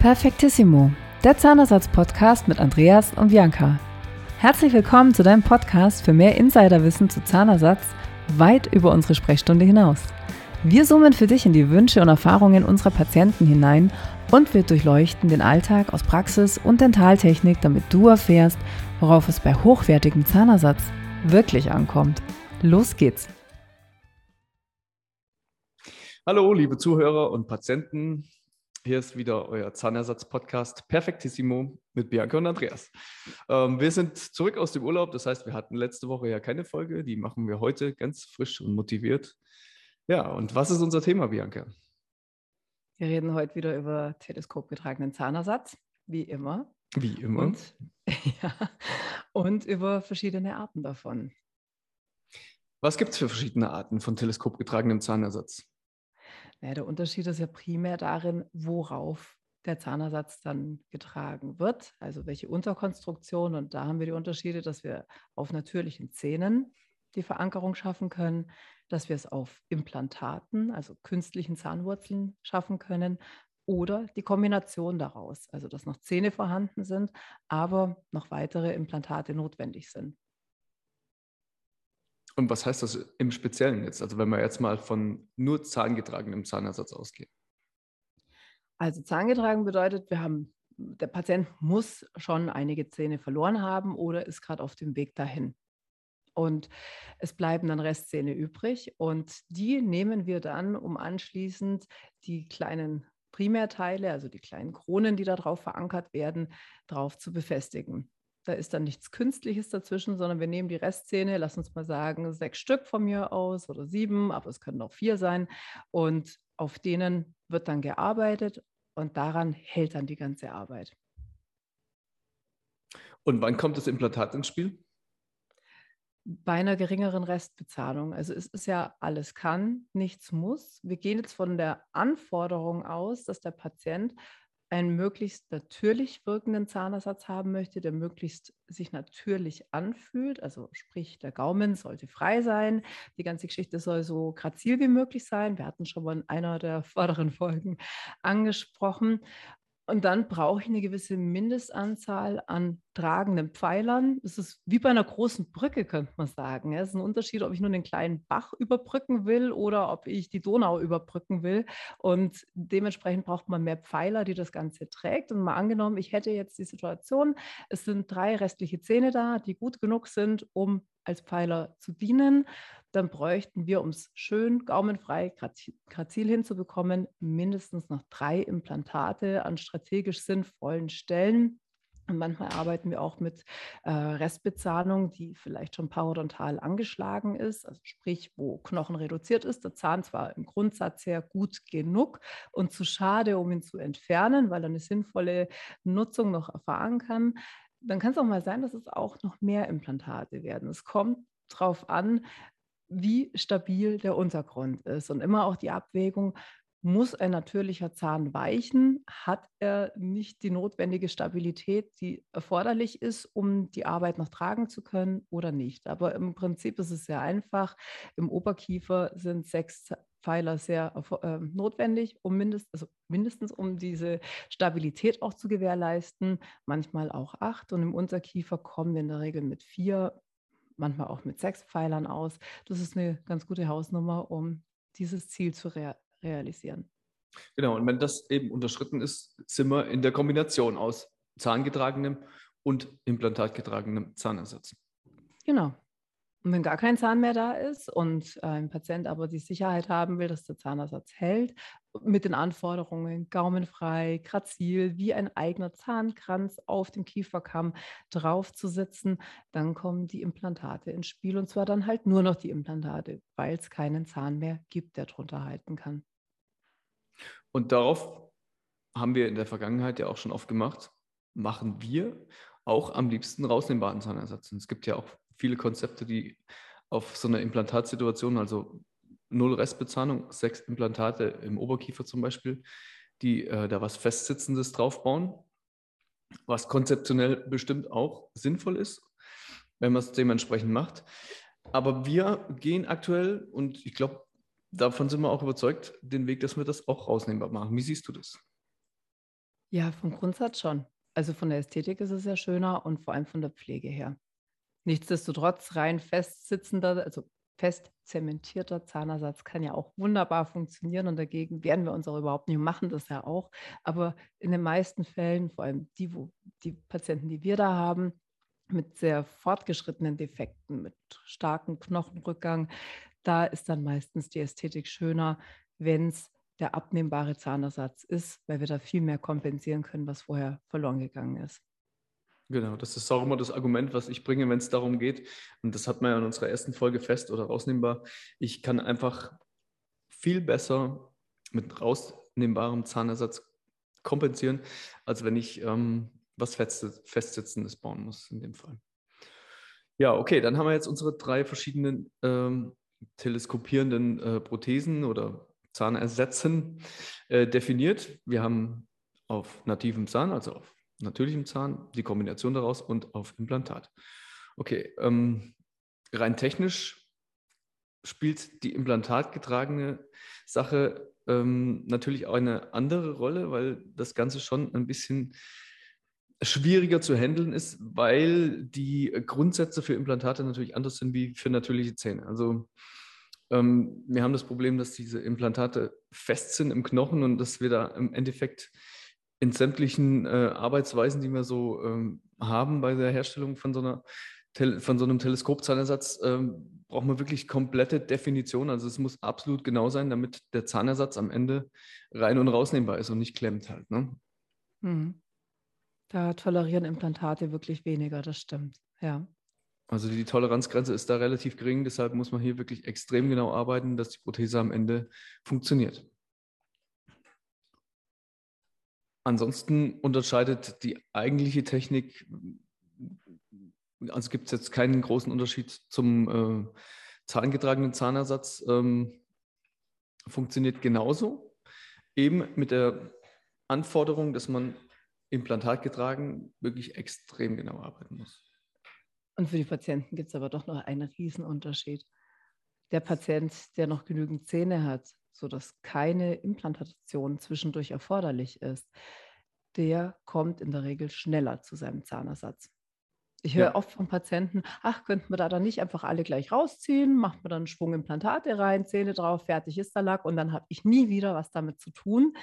Perfektissimo, der Zahnersatz-Podcast mit Andreas und Bianca. Herzlich willkommen zu deinem Podcast für mehr Insiderwissen zu Zahnersatz weit über unsere Sprechstunde hinaus. Wir zoomen für dich in die Wünsche und Erfahrungen unserer Patienten hinein und wir durchleuchten den Alltag aus Praxis und Dentaltechnik, damit du erfährst, worauf es bei hochwertigem Zahnersatz wirklich ankommt. Los geht's! Hallo, liebe Zuhörer und Patienten. Hier ist wieder euer Zahnersatz-Podcast Perfektissimo mit Bianca und Andreas. Ähm, wir sind zurück aus dem Urlaub, das heißt, wir hatten letzte Woche ja keine Folge, die machen wir heute ganz frisch und motiviert. Ja, und was ist unser Thema, Bianca? Wir reden heute wieder über teleskopgetragenen Zahnersatz, wie immer. Wie immer. Und, ja, und über verschiedene Arten davon. Was gibt es für verschiedene Arten von teleskopgetragenem Zahnersatz? Naja, der Unterschied ist ja primär darin, worauf der Zahnersatz dann getragen wird, also welche Unterkonstruktion. Und da haben wir die Unterschiede, dass wir auf natürlichen Zähnen die Verankerung schaffen können, dass wir es auf Implantaten, also künstlichen Zahnwurzeln schaffen können oder die Kombination daraus, also dass noch Zähne vorhanden sind, aber noch weitere Implantate notwendig sind. Und was heißt das im Speziellen jetzt? Also wenn wir jetzt mal von nur zahngetragenem Zahnersatz ausgehen. Also zahngetragen bedeutet, wir haben, der Patient muss schon einige Zähne verloren haben oder ist gerade auf dem Weg dahin. Und es bleiben dann Restzähne übrig und die nehmen wir dann, um anschließend die kleinen Primärteile, also die kleinen Kronen, die darauf verankert werden, drauf zu befestigen. Da ist dann nichts Künstliches dazwischen, sondern wir nehmen die Restzähne, lass uns mal sagen, sechs Stück von mir aus oder sieben, aber es können auch vier sein. Und auf denen wird dann gearbeitet und daran hält dann die ganze Arbeit. Und wann kommt das Implantat ins Spiel? Bei einer geringeren Restbezahlung. Also es ist ja alles kann, nichts muss. Wir gehen jetzt von der Anforderung aus, dass der Patient einen möglichst natürlich wirkenden Zahnersatz haben möchte, der möglichst sich natürlich anfühlt. Also sprich, der Gaumen sollte frei sein. Die ganze Geschichte soll so grazil wie möglich sein. Wir hatten schon mal in einer der vorderen Folgen angesprochen. Und dann brauche ich eine gewisse Mindestanzahl an tragenden Pfeilern. Das ist wie bei einer großen Brücke, könnte man sagen. Es ist ein Unterschied, ob ich nur einen kleinen Bach überbrücken will oder ob ich die Donau überbrücken will. Und dementsprechend braucht man mehr Pfeiler, die das Ganze trägt. Und mal angenommen, ich hätte jetzt die Situation, es sind drei restliche Zähne da, die gut genug sind, um als Pfeiler zu dienen dann bräuchten wir, um es schön gaumenfrei, grazil hinzubekommen, mindestens noch drei Implantate an strategisch sinnvollen Stellen. Und manchmal arbeiten wir auch mit äh, Restbezahnung, die vielleicht schon parodontal angeschlagen ist, also sprich, wo Knochen reduziert ist, der Zahn zwar im Grundsatz her gut genug und zu schade, um ihn zu entfernen, weil er eine sinnvolle Nutzung noch erfahren kann. Dann kann es auch mal sein, dass es auch noch mehr Implantate werden. Es kommt darauf an, wie stabil der Untergrund ist. Und immer auch die Abwägung, muss ein natürlicher Zahn weichen? Hat er nicht die notwendige Stabilität, die erforderlich ist, um die Arbeit noch tragen zu können oder nicht? Aber im Prinzip ist es sehr einfach. Im Oberkiefer sind sechs Pfeiler sehr äh, notwendig, um mindest, also mindestens um diese Stabilität auch zu gewährleisten, manchmal auch acht. Und im Unterkiefer kommen wir in der Regel mit vier manchmal auch mit sechs Pfeilern aus. Das ist eine ganz gute Hausnummer, um dieses Ziel zu rea realisieren. Genau, und wenn das eben unterschritten ist, sind wir in der Kombination aus zahngetragenem und implantatgetragenem Zahnersatz. Genau. Und wenn gar kein Zahn mehr da ist und ein Patient aber die Sicherheit haben will, dass der Zahnersatz hält, mit den Anforderungen gaumenfrei, grazil, wie ein eigener Zahnkranz auf dem Kieferkamm draufzusetzen, dann kommen die Implantate ins Spiel und zwar dann halt nur noch die Implantate, weil es keinen Zahn mehr gibt, der drunter halten kann. Und darauf haben wir in der Vergangenheit ja auch schon oft gemacht, machen wir auch am liebsten rausnehmbaren Zahnersatz. Und es gibt ja auch viele Konzepte, die auf so einer Implantatsituation, also null Restbezahlung, sechs Implantate im Oberkiefer zum Beispiel, die äh, da was Festsitzendes draufbauen, was konzeptionell bestimmt auch sinnvoll ist, wenn man es dementsprechend macht. Aber wir gehen aktuell, und ich glaube, davon sind wir auch überzeugt, den Weg, dass wir das auch rausnehmbar machen. Wie siehst du das? Ja, vom Grundsatz schon. Also von der Ästhetik ist es ja schöner und vor allem von der Pflege her. Nichtsdestotrotz rein festsitzender, also fest zementierter Zahnersatz kann ja auch wunderbar funktionieren und dagegen werden wir uns auch überhaupt nicht, machen das ja auch. Aber in den meisten Fällen, vor allem die, wo die Patienten, die wir da haben, mit sehr fortgeschrittenen Defekten, mit starkem Knochenrückgang, da ist dann meistens die Ästhetik schöner, wenn es der abnehmbare Zahnersatz ist, weil wir da viel mehr kompensieren können, was vorher verloren gegangen ist. Genau, das ist auch immer das Argument, was ich bringe, wenn es darum geht. Und das hat man ja in unserer ersten Folge fest oder rausnehmbar. Ich kann einfach viel besser mit rausnehmbarem Zahnersatz kompensieren, als wenn ich ähm, was Festsitzendes bauen muss in dem Fall. Ja, okay, dann haben wir jetzt unsere drei verschiedenen ähm, teleskopierenden äh, Prothesen oder Zahnersätzen äh, definiert. Wir haben auf nativem Zahn, also auf natürlichem Zahn, die Kombination daraus und auf Implantat. Okay, ähm, rein technisch spielt die implantatgetragene Sache ähm, natürlich auch eine andere Rolle, weil das Ganze schon ein bisschen schwieriger zu handeln ist, weil die Grundsätze für Implantate natürlich anders sind wie für natürliche Zähne. Also ähm, wir haben das Problem, dass diese Implantate fest sind im Knochen und dass wir da im Endeffekt in sämtlichen äh, Arbeitsweisen, die wir so ähm, haben bei der Herstellung von so, einer, von so einem Teleskopzahnersatz, ähm, braucht man wirklich komplette Definition. Also es muss absolut genau sein, damit der Zahnersatz am Ende rein und rausnehmbar ist und nicht klemmt halt. Ne? Mhm. Da tolerieren Implantate wirklich weniger, das stimmt. Ja. Also die Toleranzgrenze ist da relativ gering, deshalb muss man hier wirklich extrem genau arbeiten, dass die Prothese am Ende funktioniert. Ansonsten unterscheidet die eigentliche Technik, also gibt es jetzt keinen großen Unterschied zum äh, zahngetragenen Zahnersatz, ähm, funktioniert genauso, eben mit der Anforderung, dass man implantatgetragen wirklich extrem genau arbeiten muss. Und für die Patienten gibt es aber doch noch einen Riesenunterschied. Der Patient, der noch genügend Zähne hat, sodass keine Implantation zwischendurch erforderlich ist, der kommt in der Regel schneller zu seinem Zahnersatz. Ich höre ja. oft von Patienten, ach, könnten wir da dann nicht einfach alle gleich rausziehen, macht man dann einen Schwung Implantate rein, Zähne drauf, fertig ist der Lack und dann habe ich nie wieder was damit zu tun.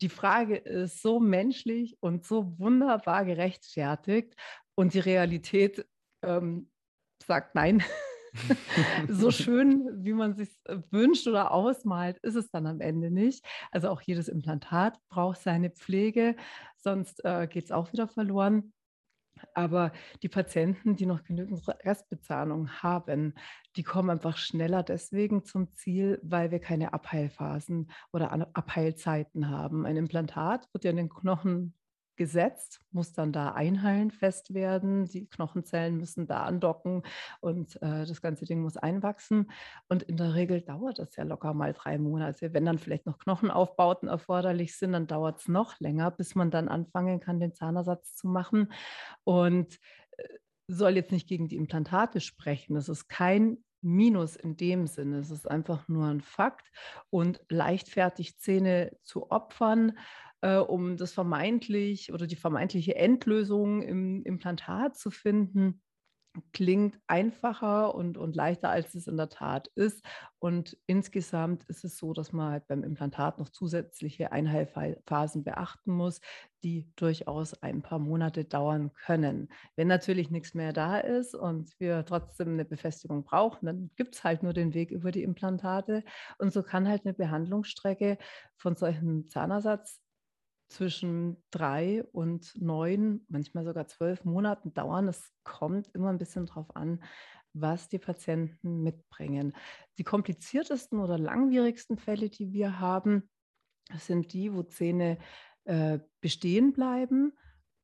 Die Frage ist so menschlich und so wunderbar gerechtfertigt und die Realität ähm, sagt nein. so schön, wie man sich wünscht oder ausmalt, ist es dann am Ende nicht. Also auch jedes Implantat braucht seine Pflege, sonst äh, geht es auch wieder verloren. Aber die Patienten, die noch genügend Restbezahlung haben, die kommen einfach schneller deswegen zum Ziel, weil wir keine Abheilphasen oder Abheilzeiten haben. Ein Implantat wird ja in den Knochen gesetzt, muss dann da einheilen, fest werden. Die Knochenzellen müssen da andocken und äh, das ganze Ding muss einwachsen. Und in der Regel dauert das ja locker mal drei Monate. Wenn dann vielleicht noch Knochenaufbauten erforderlich sind, dann dauert es noch länger, bis man dann anfangen kann, den Zahnersatz zu machen. Und äh, soll jetzt nicht gegen die Implantate sprechen. Das ist kein Minus in dem Sinne. Es ist einfach nur ein Fakt. Und leichtfertig Zähne zu opfern, äh, um das vermeintlich oder die vermeintliche Endlösung im Implantat zu finden, klingt einfacher und, und leichter, als es in der Tat ist. Und insgesamt ist es so, dass man halt beim Implantat noch zusätzliche Einheilphasen beachten muss, die durchaus ein paar Monate dauern können. Wenn natürlich nichts mehr da ist und wir trotzdem eine Befestigung brauchen, dann gibt es halt nur den Weg über die Implantate. Und so kann halt eine Behandlungsstrecke von solchen Zahnersatz zwischen drei und neun, manchmal sogar zwölf Monaten dauern. Es kommt immer ein bisschen darauf an, was die Patienten mitbringen. Die kompliziertesten oder langwierigsten Fälle, die wir haben, sind die, wo Zähne äh, bestehen bleiben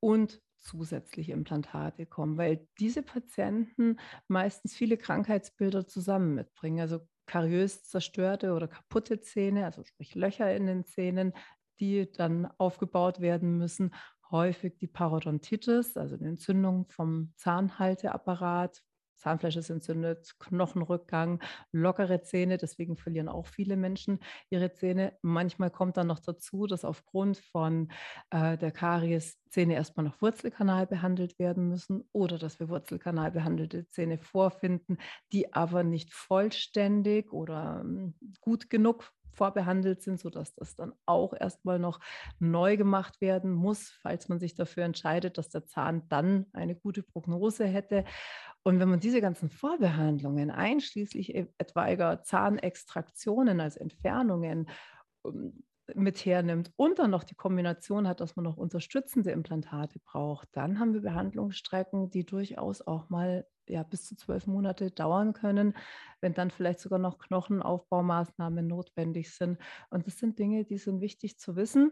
und zusätzliche Implantate kommen, weil diese Patienten meistens viele Krankheitsbilder zusammen mitbringen. Also kariös zerstörte oder kaputte Zähne, also sprich Löcher in den Zähnen, die dann aufgebaut werden müssen. Häufig die Parodontitis, also die Entzündung vom Zahnhalteapparat, Zahnfleisch ist entzündet, Knochenrückgang, lockere Zähne. Deswegen verlieren auch viele Menschen ihre Zähne. Manchmal kommt dann noch dazu, dass aufgrund von äh, der Karies Zähne erstmal noch Wurzelkanal behandelt werden müssen oder dass wir Wurzelkanal behandelte Zähne vorfinden, die aber nicht vollständig oder ähm, gut genug vorbehandelt sind, sodass das dann auch erstmal noch neu gemacht werden muss, falls man sich dafür entscheidet, dass der Zahn dann eine gute Prognose hätte. Und wenn man diese ganzen Vorbehandlungen, einschließlich e-, etwaiger Zahnextraktionen, als Entfernungen, ähm, mit hernimmt und dann noch die Kombination hat, dass man noch unterstützende Implantate braucht, dann haben wir Behandlungsstrecken, die durchaus auch mal ja, bis zu zwölf Monate dauern können, wenn dann vielleicht sogar noch Knochenaufbaumaßnahmen notwendig sind. Und das sind Dinge, die sind wichtig zu wissen,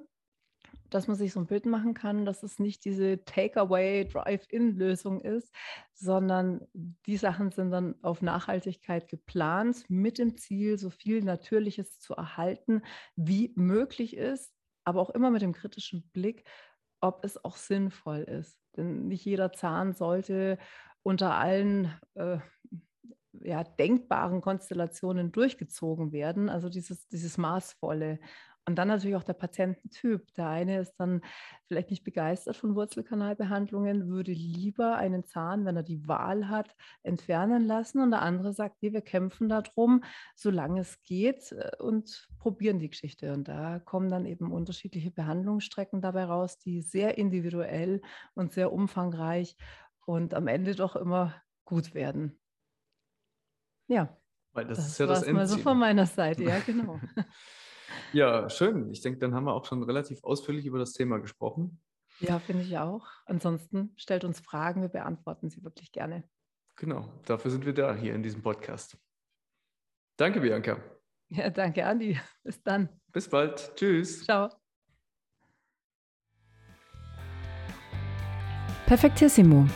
dass man sich so ein Bild machen kann, dass es nicht diese Takeaway, Drive-In-Lösung ist, sondern die Sachen sind dann auf Nachhaltigkeit geplant, mit dem Ziel, so viel Natürliches zu erhalten, wie möglich ist, aber auch immer mit dem kritischen Blick, ob es auch sinnvoll ist. Denn nicht jeder Zahn sollte unter allen äh, ja, denkbaren Konstellationen durchgezogen werden. Also dieses, dieses Maßvolle. Und dann natürlich auch der Patiententyp. Der eine ist dann vielleicht nicht begeistert von Wurzelkanalbehandlungen, würde lieber einen Zahn, wenn er die Wahl hat, entfernen lassen. Und der andere sagt, nee, wir kämpfen darum, solange es geht äh, und probieren die Geschichte. Und da kommen dann eben unterschiedliche Behandlungsstrecken dabei raus, die sehr individuell und sehr umfangreich und am Ende doch immer gut werden. Ja. Weil das, das ist ja das Endziel. mal so von meiner Seite, ja, genau. Ja, schön. Ich denke, dann haben wir auch schon relativ ausführlich über das Thema gesprochen. Ja, finde ich auch. Ansonsten stellt uns Fragen, wir beantworten sie wirklich gerne. Genau, dafür sind wir da hier in diesem Podcast. Danke, Bianca. Ja, danke, Andi. Bis dann. Bis bald. Tschüss. Ciao. Perfektissimo.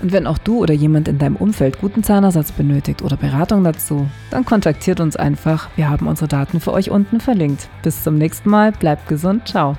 Und wenn auch du oder jemand in deinem Umfeld guten Zahnersatz benötigt oder Beratung dazu, dann kontaktiert uns einfach. Wir haben unsere Daten für euch unten verlinkt. Bis zum nächsten Mal, bleibt gesund, ciao.